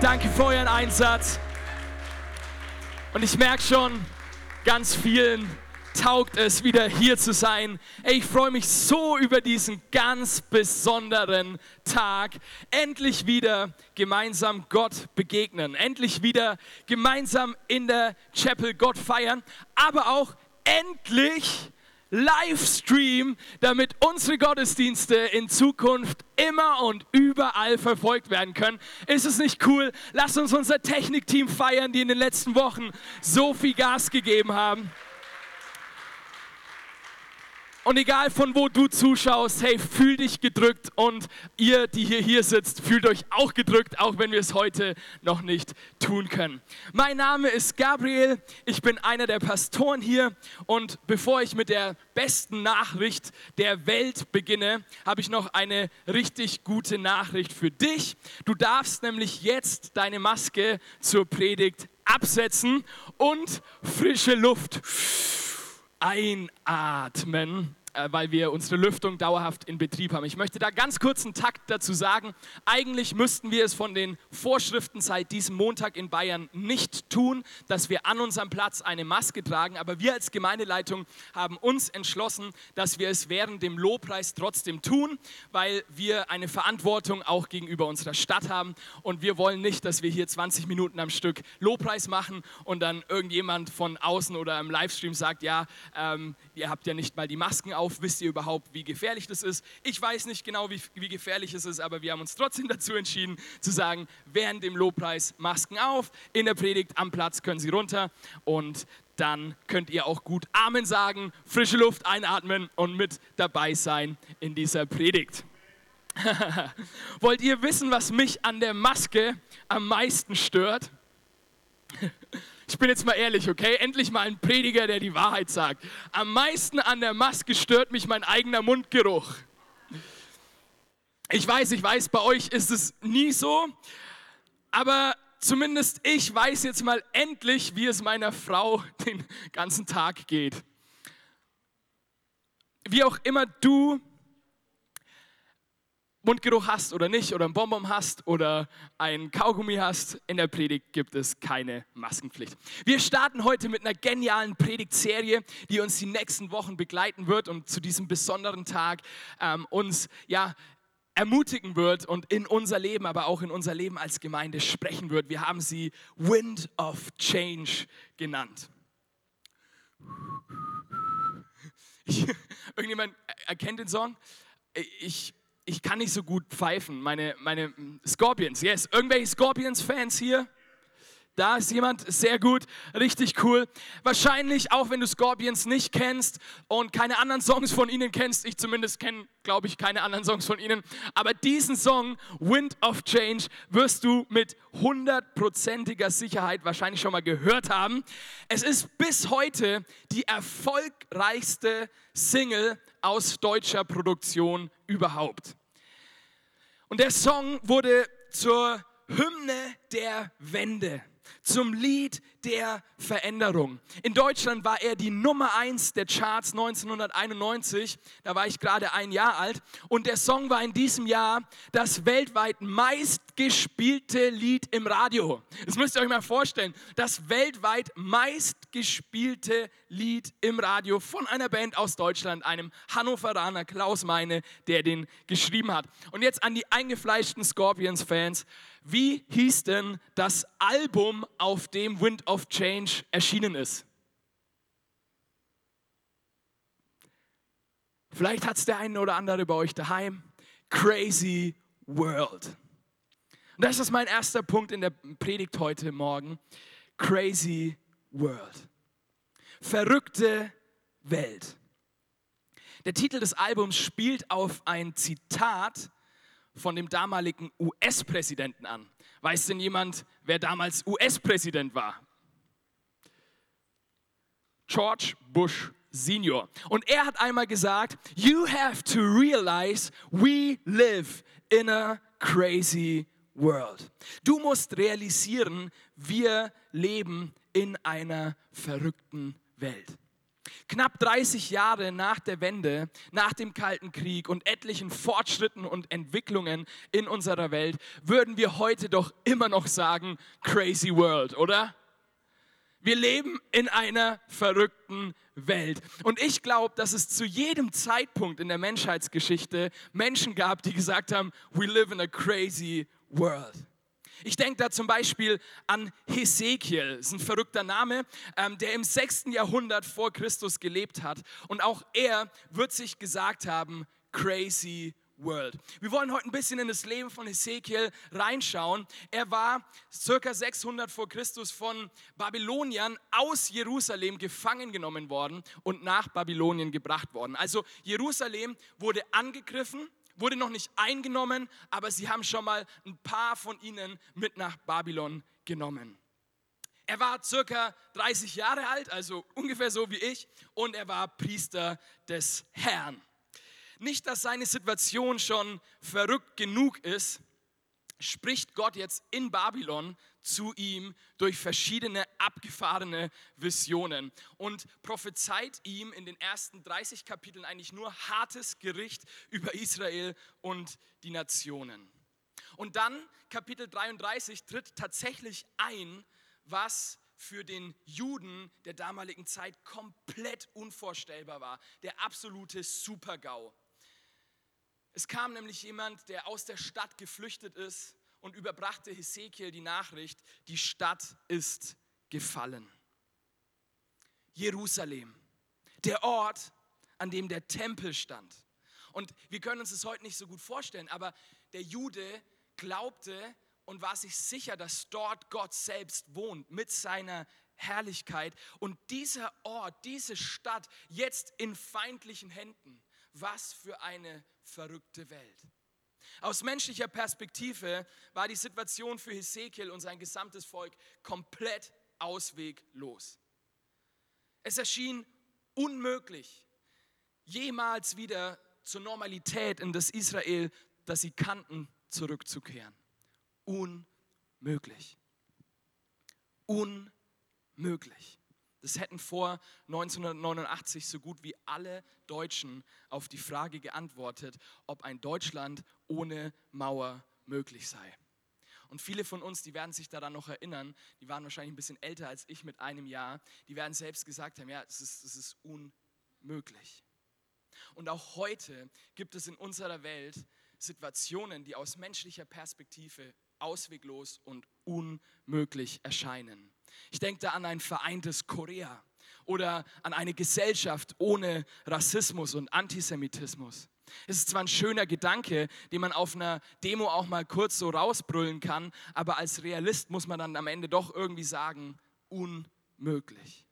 Danke für euren Einsatz. Und ich merke schon, ganz vielen taugt es, wieder hier zu sein. Ey, ich freue mich so über diesen ganz besonderen Tag. Endlich wieder gemeinsam Gott begegnen. Endlich wieder gemeinsam in der Chapel Gott feiern. Aber auch endlich Livestream, damit unsere Gottesdienste in Zukunft immer und überall verfolgt werden können. Ist es nicht cool? Lass uns unser Technikteam feiern, die in den letzten Wochen so viel Gas gegeben haben. Und egal von wo du zuschaust, hey, fühl dich gedrückt und ihr, die hier hier sitzt, fühlt euch auch gedrückt, auch wenn wir es heute noch nicht tun können. Mein Name ist Gabriel, ich bin einer der Pastoren hier und bevor ich mit der besten Nachricht der Welt beginne, habe ich noch eine richtig gute Nachricht für dich. Du darfst nämlich jetzt deine Maske zur Predigt absetzen und frische Luft einatmen. Äh, weil wir unsere Lüftung dauerhaft in Betrieb haben. Ich möchte da ganz kurz einen Takt dazu sagen. Eigentlich müssten wir es von den Vorschriften seit diesem Montag in Bayern nicht tun, dass wir an unserem Platz eine Maske tragen. Aber wir als Gemeindeleitung haben uns entschlossen, dass wir es während dem Lobpreis trotzdem tun, weil wir eine Verantwortung auch gegenüber unserer Stadt haben. Und wir wollen nicht, dass wir hier 20 Minuten am Stück Lobpreis machen und dann irgendjemand von außen oder im Livestream sagt, ja, ähm, ihr habt ja nicht mal die Masken auf auf, wisst ihr überhaupt, wie gefährlich das ist? Ich weiß nicht genau, wie, wie gefährlich es ist, aber wir haben uns trotzdem dazu entschieden zu sagen, während dem Lobpreis Masken auf, in der Predigt am Platz können sie runter und dann könnt ihr auch gut Amen sagen, frische Luft einatmen und mit dabei sein in dieser Predigt. Wollt ihr wissen, was mich an der Maske am meisten stört? Ich bin jetzt mal ehrlich, okay? Endlich mal ein Prediger, der die Wahrheit sagt. Am meisten an der Maske stört mich mein eigener Mundgeruch. Ich weiß, ich weiß, bei euch ist es nie so, aber zumindest ich weiß jetzt mal endlich, wie es meiner Frau den ganzen Tag geht. Wie auch immer du Mundgeruch hast oder nicht, oder ein Bonbon hast oder ein Kaugummi hast, in der Predigt gibt es keine Maskenpflicht. Wir starten heute mit einer genialen Predigtserie, die uns die nächsten Wochen begleiten wird und zu diesem besonderen Tag ähm, uns ja ermutigen wird und in unser Leben, aber auch in unser Leben als Gemeinde sprechen wird. Wir haben sie Wind of Change genannt. Ich, irgendjemand erkennt den Song? Ich ich kann nicht so gut pfeifen. Meine, meine Scorpions, yes. Irgendwelche Scorpions-Fans hier? Da ist jemand, sehr gut, richtig cool. Wahrscheinlich, auch wenn du Scorpions nicht kennst und keine anderen Songs von ihnen kennst, ich zumindest kenne, glaube ich, keine anderen Songs von ihnen, aber diesen Song, Wind of Change, wirst du mit hundertprozentiger Sicherheit wahrscheinlich schon mal gehört haben. Es ist bis heute die erfolgreichste Single aus deutscher Produktion überhaupt. Und der Song wurde zur Hymne der Wende zum Lied der Veränderung. In Deutschland war er die Nummer eins der Charts 1991. Da war ich gerade ein Jahr alt. Und der Song war in diesem Jahr das weltweit meistgespielte Lied im Radio. Das müsst ihr euch mal vorstellen. Das weltweit meistgespielte Lied im Radio von einer Band aus Deutschland, einem Hannoveraner Klaus Meine, der den geschrieben hat. Und jetzt an die eingefleischten Scorpions-Fans. Wie hieß denn das Album, auf dem Wind of Change erschienen ist? Vielleicht hat es der eine oder andere bei euch daheim. Crazy World. Und das ist mein erster Punkt in der Predigt heute Morgen. Crazy World. Verrückte Welt. Der Titel des Albums spielt auf ein Zitat von dem damaligen US-Präsidenten an. Weiß denn jemand, wer damals US-Präsident war? George Bush Senior. Und er hat einmal gesagt, you have to realize we live in a crazy world. Du musst realisieren, wir leben in einer verrückten Welt. Knapp 30 Jahre nach der Wende, nach dem Kalten Krieg und etlichen Fortschritten und Entwicklungen in unserer Welt, würden wir heute doch immer noch sagen, crazy world, oder? Wir leben in einer verrückten Welt. Und ich glaube, dass es zu jedem Zeitpunkt in der Menschheitsgeschichte Menschen gab, die gesagt haben, we live in a crazy world. Ich denke da zum Beispiel an Hesekiel, das ist ein verrückter Name, ähm, der im 6. Jahrhundert vor Christus gelebt hat. Und auch er wird sich gesagt haben, crazy World. Wir wollen heute ein bisschen in das Leben von Hesekiel reinschauen. Er war circa 600 vor Christus von Babyloniern aus Jerusalem gefangen genommen worden und nach Babylonien gebracht worden. Also Jerusalem wurde angegriffen wurde noch nicht eingenommen, aber sie haben schon mal ein paar von ihnen mit nach Babylon genommen. Er war circa 30 Jahre alt, also ungefähr so wie ich, und er war Priester des Herrn. Nicht, dass seine Situation schon verrückt genug ist, spricht Gott jetzt in Babylon zu ihm durch verschiedene abgefahrene Visionen und prophezeit ihm in den ersten 30 Kapiteln eigentlich nur hartes Gericht über Israel und die Nationen. Und dann Kapitel 33 tritt tatsächlich ein, was für den Juden der damaligen Zeit komplett unvorstellbar war. Der absolute Supergau. Es kam nämlich jemand, der aus der Stadt geflüchtet ist und überbrachte Hesekiel die Nachricht, die Stadt ist gefallen. Jerusalem, der Ort, an dem der Tempel stand. Und wir können uns das heute nicht so gut vorstellen, aber der Jude glaubte und war sich sicher, dass dort Gott selbst wohnt mit seiner Herrlichkeit. Und dieser Ort, diese Stadt jetzt in feindlichen Händen. Was für eine verrückte Welt. Aus menschlicher Perspektive war die Situation für Hesekiel und sein gesamtes Volk komplett ausweglos. Es erschien unmöglich, jemals wieder zur Normalität in das Israel, das sie kannten, zurückzukehren. Unmöglich. Unmöglich. Das hätten vor 1989 so gut wie alle Deutschen auf die Frage geantwortet, ob ein Deutschland ohne Mauer möglich sei. Und viele von uns, die werden sich daran noch erinnern, die waren wahrscheinlich ein bisschen älter als ich mit einem Jahr, die werden selbst gesagt haben, ja, es ist, es ist unmöglich. Und auch heute gibt es in unserer Welt Situationen, die aus menschlicher Perspektive ausweglos und unmöglich erscheinen. Ich denke da an ein vereintes Korea oder an eine Gesellschaft ohne Rassismus und Antisemitismus. Es ist zwar ein schöner Gedanke, den man auf einer Demo auch mal kurz so rausbrüllen kann, aber als Realist muss man dann am Ende doch irgendwie sagen, unmöglich.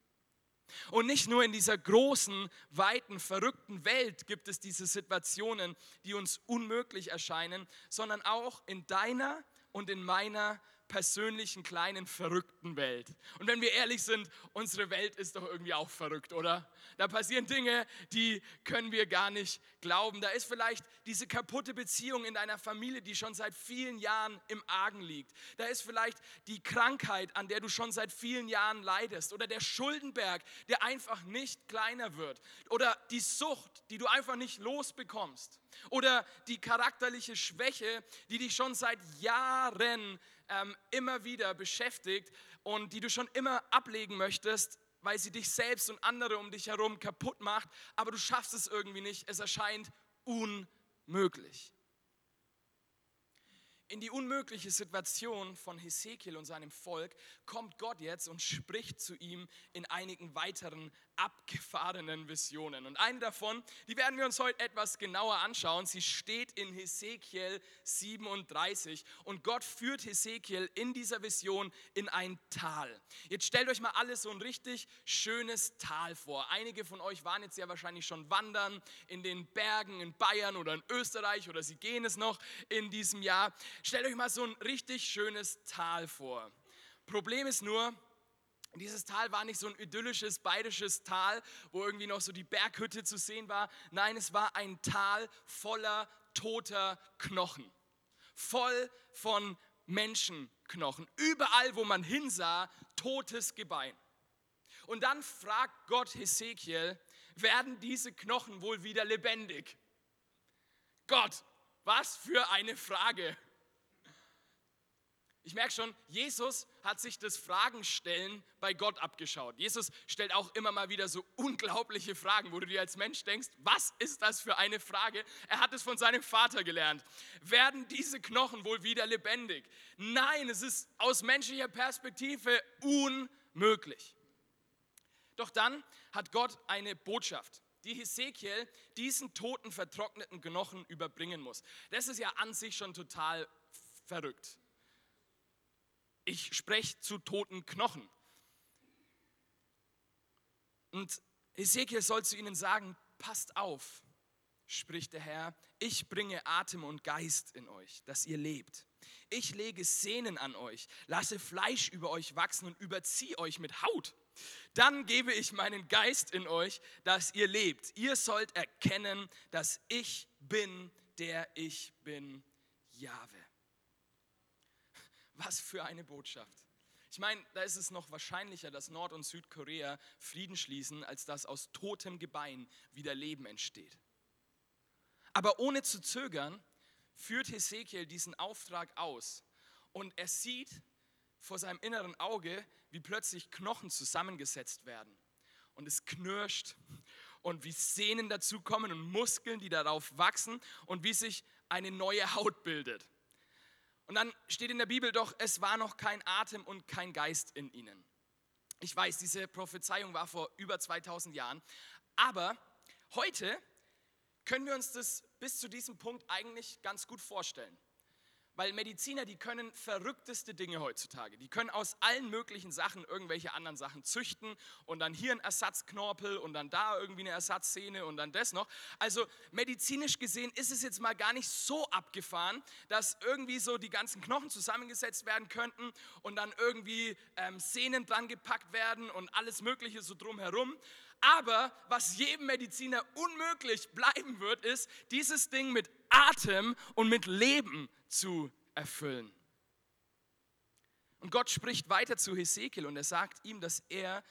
Und nicht nur in dieser großen, weiten, verrückten Welt gibt es diese Situationen, die uns unmöglich erscheinen, sondern auch in deiner und in meiner persönlichen, kleinen, verrückten Welt. Und wenn wir ehrlich sind, unsere Welt ist doch irgendwie auch verrückt, oder? Da passieren Dinge, die können wir gar nicht glauben. Da ist vielleicht diese kaputte Beziehung in deiner Familie, die schon seit vielen Jahren im Argen liegt. Da ist vielleicht die Krankheit, an der du schon seit vielen Jahren leidest. Oder der Schuldenberg, der einfach nicht kleiner wird. Oder die Sucht, die du einfach nicht losbekommst. Oder die charakterliche Schwäche, die dich schon seit Jahren ähm, immer wieder beschäftigt und die du schon immer ablegen möchtest, weil sie dich selbst und andere um dich herum kaputt macht, aber du schaffst es irgendwie nicht. Es erscheint unmöglich. In die unmögliche Situation von Hesekiel und seinem Volk kommt Gott jetzt und spricht zu ihm in einigen weiteren abgefahrenen Visionen. Und eine davon, die werden wir uns heute etwas genauer anschauen. Sie steht in Hesekiel 37 und Gott führt Hesekiel in dieser Vision in ein Tal. Jetzt stellt euch mal alles so ein richtig schönes Tal vor. Einige von euch waren jetzt ja wahrscheinlich schon wandern in den Bergen in Bayern oder in Österreich oder sie gehen es noch in diesem Jahr. Stellt euch mal so ein richtig schönes Tal vor. Problem ist nur, dieses Tal war nicht so ein idyllisches bayerisches Tal, wo irgendwie noch so die Berghütte zu sehen war. Nein, es war ein Tal voller toter Knochen. Voll von Menschenknochen. Überall, wo man hinsah, totes Gebein. Und dann fragt Gott Hesekiel, werden diese Knochen wohl wieder lebendig? Gott, was für eine Frage. Ich merke schon, Jesus hat sich das Fragenstellen bei Gott abgeschaut. Jesus stellt auch immer mal wieder so unglaubliche Fragen, wo du dir als Mensch denkst, was ist das für eine Frage? Er hat es von seinem Vater gelernt. Werden diese Knochen wohl wieder lebendig? Nein, es ist aus menschlicher Perspektive unmöglich. Doch dann hat Gott eine Botschaft die Hesekiel diesen toten, vertrockneten Knochen überbringen muss. Das ist ja an sich schon total verrückt ich spreche zu toten Knochen. Und Ezekiel soll zu ihnen sagen, passt auf, spricht der Herr, ich bringe Atem und Geist in euch, dass ihr lebt. Ich lege Sehnen an euch, lasse Fleisch über euch wachsen und überziehe euch mit Haut. Dann gebe ich meinen Geist in euch, dass ihr lebt. Ihr sollt erkennen, dass ich bin, der ich bin, Jahwe. Was für eine Botschaft. Ich meine, da ist es noch wahrscheinlicher, dass Nord- und Südkorea Frieden schließen, als dass aus totem Gebein wieder Leben entsteht. Aber ohne zu zögern, führt Hesekiel diesen Auftrag aus und er sieht vor seinem inneren Auge, wie plötzlich Knochen zusammengesetzt werden. Und es knirscht und wie Sehnen dazukommen und Muskeln, die darauf wachsen und wie sich eine neue Haut bildet. Und dann steht in der Bibel doch, es war noch kein Atem und kein Geist in ihnen. Ich weiß, diese Prophezeiung war vor über 2000 Jahren, aber heute können wir uns das bis zu diesem Punkt eigentlich ganz gut vorstellen. Weil Mediziner, die können verrückteste Dinge heutzutage. Die können aus allen möglichen Sachen irgendwelche anderen Sachen züchten und dann hier ein Ersatzknorpel und dann da irgendwie eine Ersatzszene und dann das noch. Also medizinisch gesehen ist es jetzt mal gar nicht so abgefahren, dass irgendwie so die ganzen Knochen zusammengesetzt werden könnten und dann irgendwie ähm, Sehnen dran gepackt werden und alles Mögliche so drumherum. Aber was jedem Mediziner unmöglich bleiben wird, ist, dieses Ding mit Atem und mit Leben zu erfüllen. Und Gott spricht weiter zu Hesekiel und er sagt ihm, dass er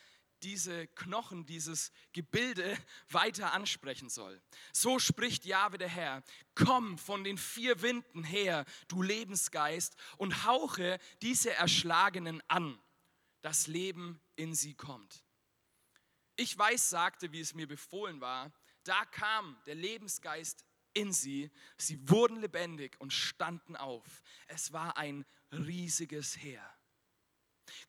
diese Knochen, dieses Gebilde weiter ansprechen soll. So spricht Jahwe der Herr, komm von den vier Winden her, du Lebensgeist, und hauche diese Erschlagenen an, das Leben in sie kommt. Ich weiß, sagte, wie es mir befohlen war, da kam der Lebensgeist in sie. Sie wurden lebendig und standen auf. Es war ein riesiges Heer.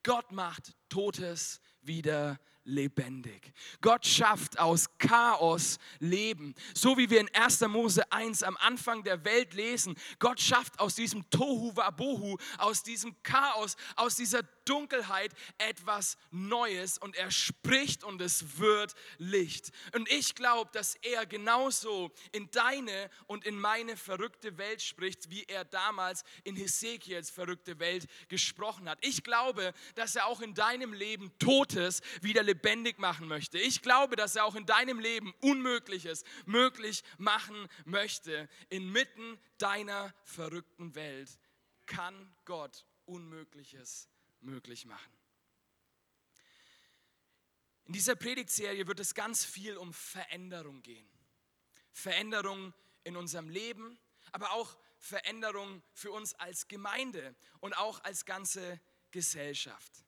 Gott macht Totes wieder lebendig. Gott schafft aus Chaos Leben. So wie wir in 1. Mose 1 am Anfang der Welt lesen. Gott schafft aus diesem Tohu Wabohu, aus diesem Chaos, aus dieser Dunkelheit etwas Neues und er spricht und es wird Licht. Und ich glaube, dass er genauso in deine und in meine verrückte Welt spricht, wie er damals in Hesekiels verrückte Welt gesprochen hat. Ich glaube, dass er auch in deinem Leben Totes wieder lebendig machen möchte. Ich glaube, dass er auch in deinem Leben Unmögliches möglich machen möchte. Inmitten deiner verrückten Welt kann Gott Unmögliches möglich machen. In dieser Predigtserie wird es ganz viel um Veränderung gehen. Veränderung in unserem Leben, aber auch Veränderung für uns als Gemeinde und auch als ganze Gesellschaft.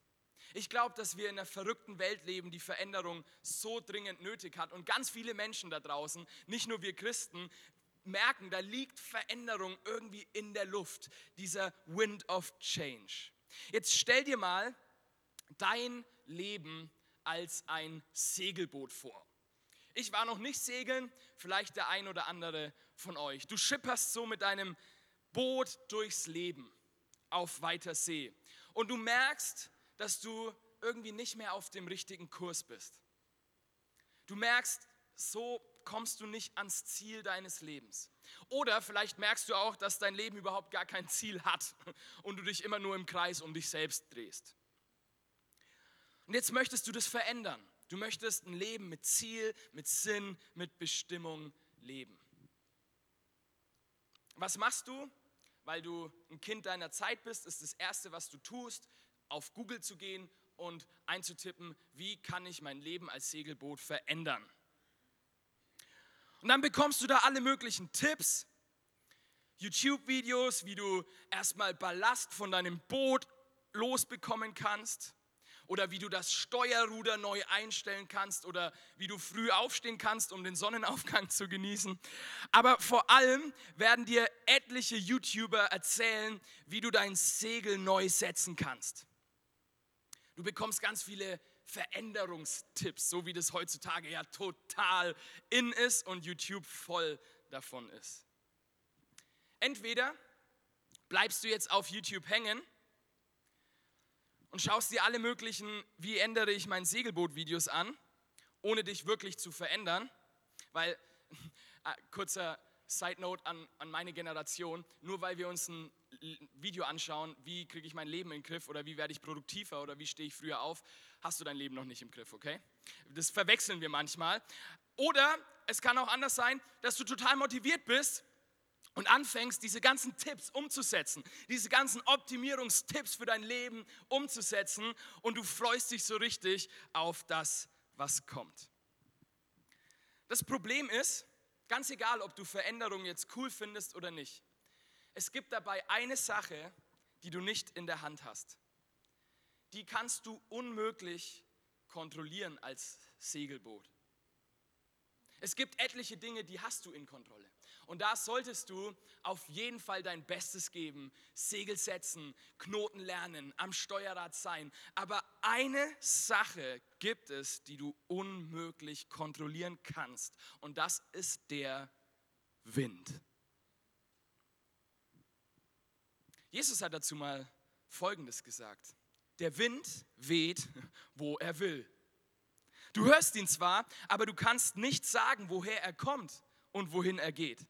Ich glaube, dass wir in einer verrückten Welt leben, die Veränderung so dringend nötig hat. Und ganz viele Menschen da draußen, nicht nur wir Christen, merken, da liegt Veränderung irgendwie in der Luft, dieser Wind of Change. Jetzt stell dir mal dein Leben als ein Segelboot vor. Ich war noch nicht segeln, vielleicht der ein oder andere von euch. Du schipperst so mit deinem Boot durchs Leben auf weiter See und du merkst, dass du irgendwie nicht mehr auf dem richtigen Kurs bist. Du merkst, so kommst du nicht ans Ziel deines Lebens. Oder vielleicht merkst du auch, dass dein Leben überhaupt gar kein Ziel hat und du dich immer nur im Kreis um dich selbst drehst. Und jetzt möchtest du das verändern. Du möchtest ein Leben mit Ziel, mit Sinn, mit Bestimmung leben. Was machst du? Weil du ein Kind deiner Zeit bist, ist das Erste, was du tust, auf Google zu gehen und einzutippen, wie kann ich mein Leben als Segelboot verändern. Und dann bekommst du da alle möglichen Tipps, YouTube-Videos, wie du erstmal Ballast von deinem Boot losbekommen kannst oder wie du das Steuerruder neu einstellen kannst oder wie du früh aufstehen kannst, um den Sonnenaufgang zu genießen. Aber vor allem werden dir etliche YouTuber erzählen, wie du dein Segel neu setzen kannst. Du bekommst ganz viele Veränderungstipps, so wie das heutzutage ja total in ist und YouTube voll davon ist. Entweder bleibst du jetzt auf YouTube hängen und schaust dir alle möglichen, wie ändere ich mein Segelboot-Videos an, ohne dich wirklich zu verändern, weil, äh, kurzer Side Note an, an meine Generation, nur weil wir uns ein Video anschauen, wie kriege ich mein Leben in den Griff oder wie werde ich produktiver oder wie stehe ich früher auf, hast du dein Leben noch nicht im Griff, okay? Das verwechseln wir manchmal. Oder es kann auch anders sein, dass du total motiviert bist und anfängst, diese ganzen Tipps umzusetzen, diese ganzen Optimierungstipps für dein Leben umzusetzen und du freust dich so richtig auf das, was kommt. Das Problem ist, ganz egal, ob du Veränderungen jetzt cool findest oder nicht, es gibt dabei eine Sache, die du nicht in der Hand hast. Die kannst du unmöglich kontrollieren als Segelboot. Es gibt etliche Dinge, die hast du in Kontrolle. Und da solltest du auf jeden Fall dein Bestes geben, Segel setzen, Knoten lernen, am Steuerrad sein. Aber eine Sache gibt es, die du unmöglich kontrollieren kannst. Und das ist der Wind. Jesus hat dazu mal Folgendes gesagt. Der Wind weht, wo er will. Du hörst ihn zwar, aber du kannst nicht sagen, woher er kommt und wohin er geht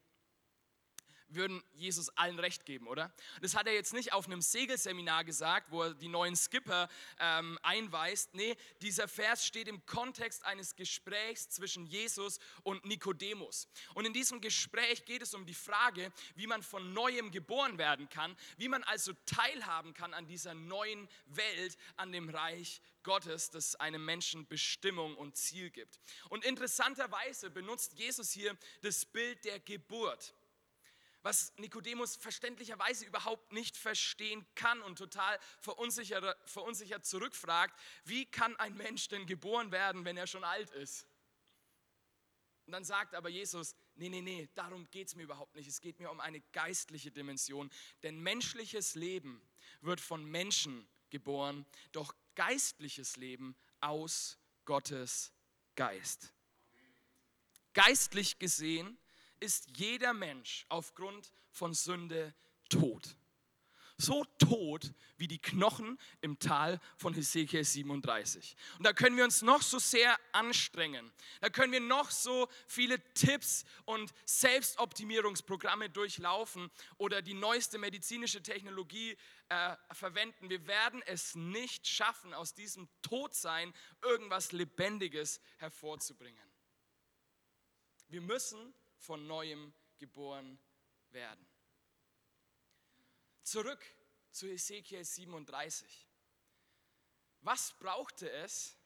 würden Jesus allen recht geben, oder? Das hat er jetzt nicht auf einem Segelseminar gesagt, wo er die neuen Skipper ähm, einweist. Nee, dieser Vers steht im Kontext eines Gesprächs zwischen Jesus und Nikodemus. Und in diesem Gespräch geht es um die Frage, wie man von neuem geboren werden kann, wie man also teilhaben kann an dieser neuen Welt, an dem Reich Gottes, das einem Menschen Bestimmung und Ziel gibt. Und interessanterweise benutzt Jesus hier das Bild der Geburt was Nikodemus verständlicherweise überhaupt nicht verstehen kann und total verunsichert, verunsichert zurückfragt, wie kann ein Mensch denn geboren werden, wenn er schon alt ist? Und dann sagt aber Jesus, nee, nee, nee, darum geht es mir überhaupt nicht. Es geht mir um eine geistliche Dimension. Denn menschliches Leben wird von Menschen geboren, doch geistliches Leben aus Gottes Geist. Geistlich gesehen ist jeder Mensch aufgrund von Sünde tot. So tot wie die Knochen im Tal von Hesekiel 37. Und da können wir uns noch so sehr anstrengen. Da können wir noch so viele Tipps und Selbstoptimierungsprogramme durchlaufen oder die neueste medizinische Technologie äh, verwenden. Wir werden es nicht schaffen, aus diesem Todsein irgendwas Lebendiges hervorzubringen. Wir müssen von neuem geboren werden. Zurück zu Ezekiel 37. Was brauchte es,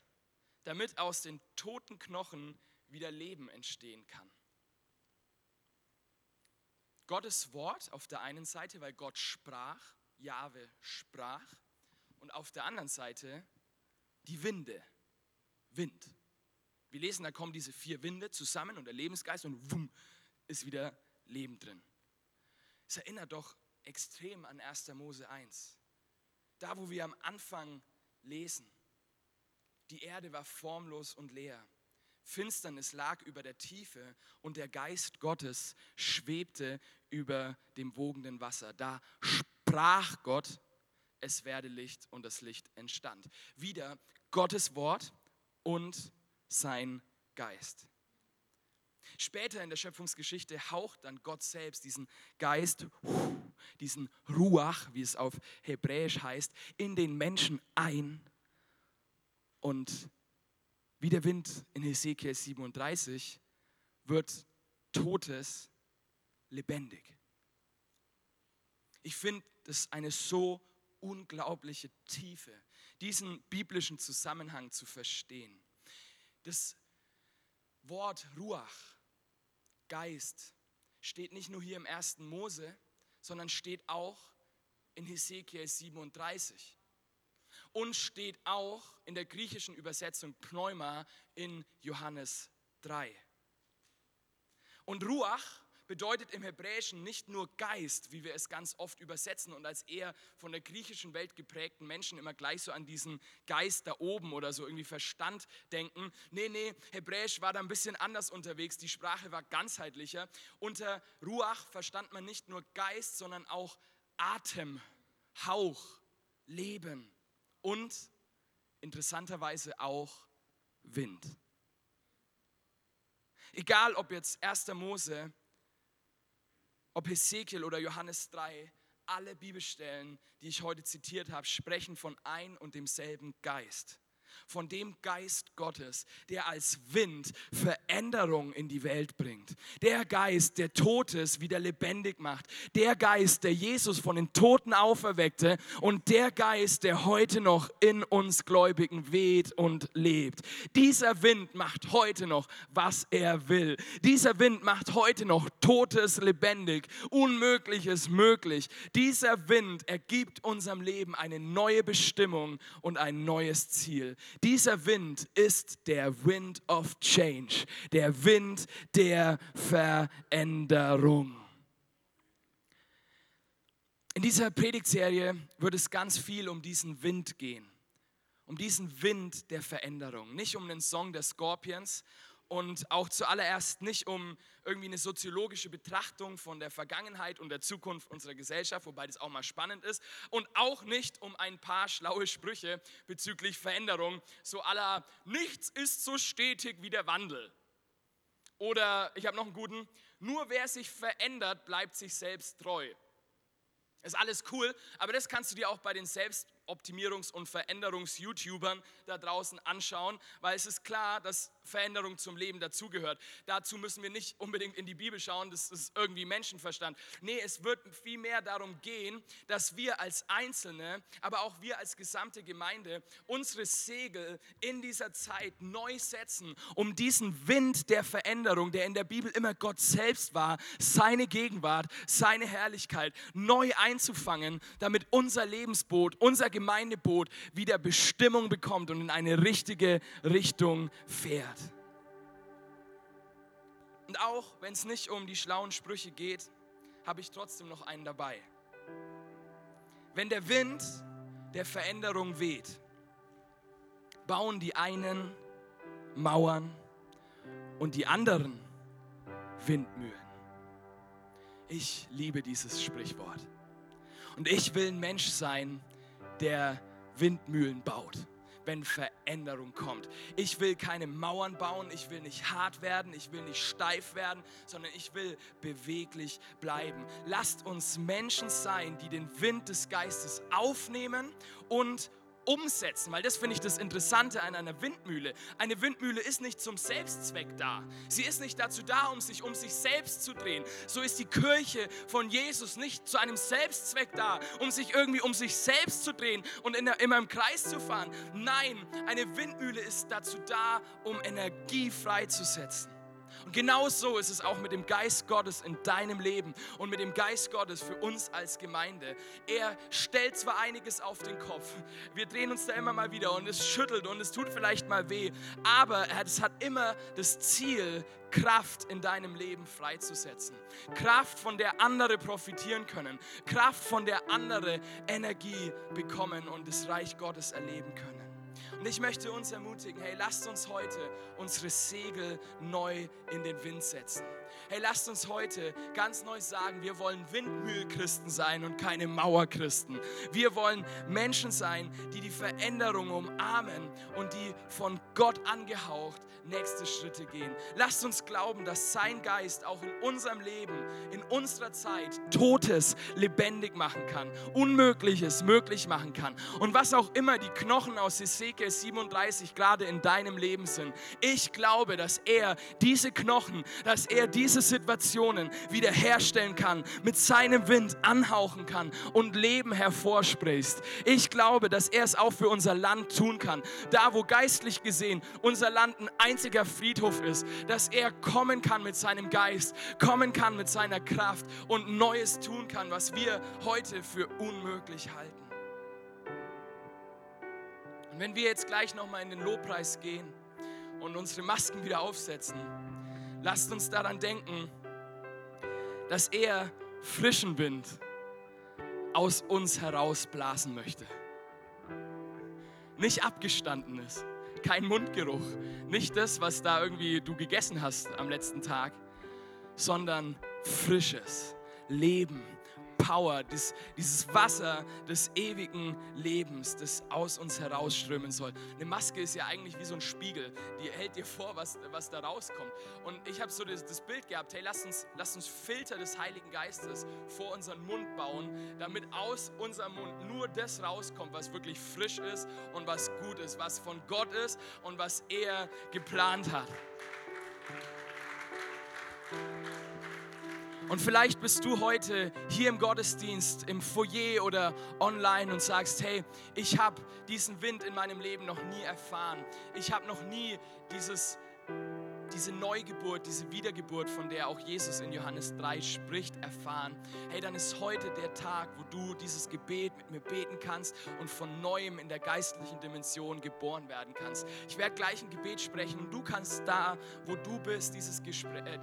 damit aus den toten Knochen wieder Leben entstehen kann? Gottes Wort auf der einen Seite, weil Gott sprach, Jahwe sprach, und auf der anderen Seite die Winde, Wind. Wir lesen, da kommen diese vier Winde zusammen und der Lebensgeist und wumm, ist wieder Leben drin. Es erinnert doch extrem an 1. Mose 1. Da, wo wir am Anfang lesen, die Erde war formlos und leer. Finsternis lag über der Tiefe und der Geist Gottes schwebte über dem wogenden Wasser. Da sprach Gott, es werde Licht und das Licht entstand. Wieder Gottes Wort und sein Geist. Später in der Schöpfungsgeschichte haucht dann Gott selbst diesen Geist, diesen Ruach, wie es auf Hebräisch heißt, in den Menschen ein. Und wie der Wind in Hesekiel 37 wird Totes lebendig. Ich finde das eine so unglaubliche Tiefe, diesen biblischen Zusammenhang zu verstehen. Das Wort Ruach, Geist, steht nicht nur hier im ersten Mose, sondern steht auch in Hesekiel 37 und steht auch in der griechischen Übersetzung Pneuma in Johannes 3. Und Ruach bedeutet im Hebräischen nicht nur Geist, wie wir es ganz oft übersetzen und als eher von der griechischen Welt geprägten Menschen immer gleich so an diesen Geist da oben oder so irgendwie Verstand denken. Nee, nee, Hebräisch war da ein bisschen anders unterwegs, die Sprache war ganzheitlicher. Unter Ruach verstand man nicht nur Geist, sondern auch Atem, Hauch, Leben und interessanterweise auch Wind. Egal ob jetzt 1. Mose ob Hesekiel oder Johannes 3, alle Bibelstellen, die ich heute zitiert habe, sprechen von ein und demselben Geist von dem Geist Gottes, der als Wind Veränderung in die Welt bringt. Der Geist, der Totes wieder lebendig macht. Der Geist, der Jesus von den Toten auferweckte und der Geist, der heute noch in uns Gläubigen weht und lebt. Dieser Wind macht heute noch, was er will. Dieser Wind macht heute noch Totes lebendig, Unmögliches möglich. Dieser Wind ergibt unserem Leben eine neue Bestimmung und ein neues Ziel. Dieser Wind ist der Wind of Change, der Wind der Veränderung. In dieser Predigtserie wird es ganz viel um diesen Wind gehen, um diesen Wind der Veränderung, nicht um den Song der Scorpions und auch zuallererst nicht um irgendwie eine soziologische Betrachtung von der Vergangenheit und der Zukunft unserer Gesellschaft, wobei das auch mal spannend ist, und auch nicht um ein paar schlaue Sprüche bezüglich Veränderung, so aller nichts ist so stetig wie der Wandel. Oder ich habe noch einen guten, nur wer sich verändert, bleibt sich selbst treu. Ist alles cool, aber das kannst du dir auch bei den Selbstoptimierungs- und Veränderungs-YouTubern da draußen anschauen, weil es ist klar, dass Veränderung zum Leben dazugehört. Dazu müssen wir nicht unbedingt in die Bibel schauen, das ist irgendwie Menschenverstand. Nee, es wird vielmehr darum gehen, dass wir als Einzelne, aber auch wir als gesamte Gemeinde unsere Segel in dieser Zeit neu setzen, um diesen Wind der Veränderung, der in der Bibel immer Gott selbst war, seine Gegenwart, seine Herrlichkeit neu einzufangen, damit unser Lebensboot, unser Gemeindeboot wieder Bestimmung bekommt und in eine richtige Richtung fährt. Und auch wenn es nicht um die schlauen Sprüche geht, habe ich trotzdem noch einen dabei. Wenn der Wind der Veränderung weht, bauen die einen Mauern und die anderen Windmühlen. Ich liebe dieses Sprichwort. Und ich will ein Mensch sein, der Windmühlen baut wenn Veränderung kommt. Ich will keine Mauern bauen, ich will nicht hart werden, ich will nicht steif werden, sondern ich will beweglich bleiben. Lasst uns Menschen sein, die den Wind des Geistes aufnehmen und umsetzen, weil das finde ich das Interessante an einer Windmühle. Eine Windmühle ist nicht zum Selbstzweck da. Sie ist nicht dazu da, um sich um sich selbst zu drehen. So ist die Kirche von Jesus nicht zu einem Selbstzweck da, um sich irgendwie um sich selbst zu drehen und in der, immer im Kreis zu fahren. Nein, eine Windmühle ist dazu da, um Energie freizusetzen. Und genau so ist es auch mit dem Geist Gottes in deinem Leben und mit dem Geist Gottes für uns als Gemeinde. Er stellt zwar einiges auf den Kopf, wir drehen uns da immer mal wieder und es schüttelt und es tut vielleicht mal weh, aber es hat immer das Ziel, Kraft in deinem Leben freizusetzen. Kraft, von der andere profitieren können. Kraft, von der andere Energie bekommen und das Reich Gottes erleben können. Und ich möchte uns ermutigen, hey, lasst uns heute unsere Segel neu in den Wind setzen. Hey, lasst uns heute ganz neu sagen, wir wollen Windmühlchristen sein und keine Mauerchristen. Wir wollen Menschen sein, die die Veränderung umarmen und die von Gott angehaucht nächste Schritte gehen. Lasst uns glauben, dass sein Geist auch in unserem Leben, in unserer Zeit Totes lebendig machen kann, Unmögliches möglich machen kann. Und was auch immer die Knochen aus Ezekiel 37 gerade in deinem Leben sind. Ich glaube, dass er diese Knochen, dass er diese Situationen wiederherstellen kann, mit seinem Wind anhauchen kann und Leben hervorspricht. Ich glaube, dass er es auch für unser Land tun kann. Da, wo geistlich gesehen unser Land ein einziger Friedhof ist, dass er kommen kann mit seinem Geist, kommen kann mit seiner Kraft und Neues tun kann, was wir heute für unmöglich halten. Und wenn wir jetzt gleich nochmal in den Lobpreis gehen und unsere Masken wieder aufsetzen, lasst uns daran denken, dass er frischen Wind aus uns herausblasen möchte. Nicht abgestandenes, kein Mundgeruch, nicht das, was da irgendwie du gegessen hast am letzten Tag, sondern frisches Leben, Power, das, dieses Wasser des ewigen Lebens, das aus uns herausströmen soll. Eine Maske ist ja eigentlich wie so ein Spiegel, die hält dir vor, was, was da rauskommt. Und ich habe so das, das, Bild gehabt, hey, lass uns, lass uns Filter des Heiligen Geistes vor unseren Mund bauen, damit aus unserem Mund nur das rauskommt, was wirklich frisch ist und was gut ist, was von Gott ist und was er geplant hat. Und vielleicht bist du heute hier im Gottesdienst, im Foyer oder online und sagst, hey, ich habe diesen Wind in meinem Leben noch nie erfahren. Ich habe noch nie dieses, diese Neugeburt, diese Wiedergeburt, von der auch Jesus in Johannes 3 spricht, erfahren. Hey, dann ist heute der Tag, wo du dieses Gebet mit mir beten kannst und von neuem in der geistlichen Dimension geboren werden kannst. Ich werde gleich ein Gebet sprechen und du kannst da, wo du bist, dieses, Gespräch, äh,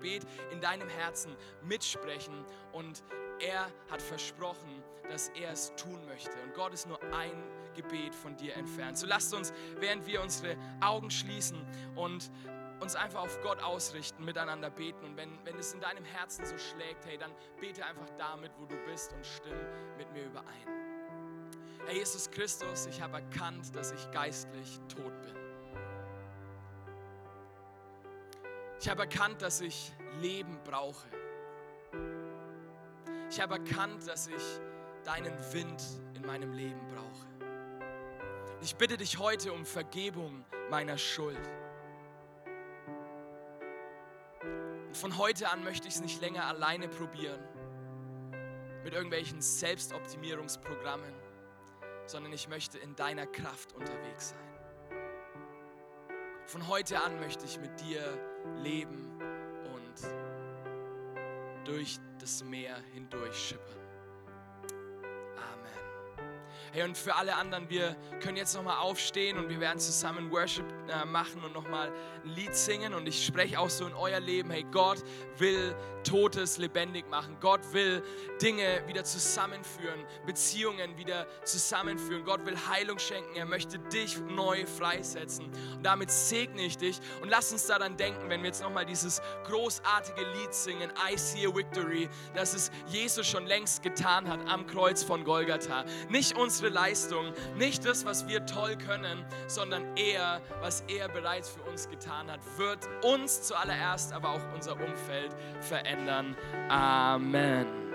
Gebet in deinem Herzen mitsprechen und er hat versprochen, dass er es tun möchte. Und Gott ist nur ein Gebet von dir entfernt. So lasst uns, während wir unsere Augen schließen und uns einfach auf Gott ausrichten, miteinander beten. Und wenn, wenn es in deinem Herzen so schlägt, hey, dann bete einfach damit, wo du bist und stimm mit mir überein. Herr Jesus Christus, ich habe erkannt, dass ich geistlich tot bin. Ich habe erkannt, dass ich Leben brauche. Ich habe erkannt, dass ich deinen Wind in meinem Leben brauche. Ich bitte dich heute um Vergebung meiner Schuld. Und von heute an möchte ich es nicht länger alleine probieren mit irgendwelchen Selbstoptimierungsprogrammen, sondern ich möchte in deiner Kraft unterwegs sein. Von heute an möchte ich mit dir leben und durch das Meer hindurch schippern. Hey, und für alle anderen, wir können jetzt nochmal aufstehen und wir werden zusammen Worship äh, machen und nochmal ein Lied singen. Und ich spreche auch so in euer Leben, hey, Gott will Totes lebendig machen. Gott will Dinge wieder zusammenführen, Beziehungen wieder zusammenführen. Gott will Heilung schenken. Er möchte dich neu freisetzen. Und damit segne ich dich. Und lass uns daran denken, wenn wir jetzt nochmal dieses großartige Lied singen, I See a Victory, dass es Jesus schon längst getan hat am Kreuz von Golgatha. Nicht uns unsere Leistung, nicht das, was wir toll können, sondern er, was er bereits für uns getan hat, wird uns zuallererst, aber auch unser Umfeld Amen.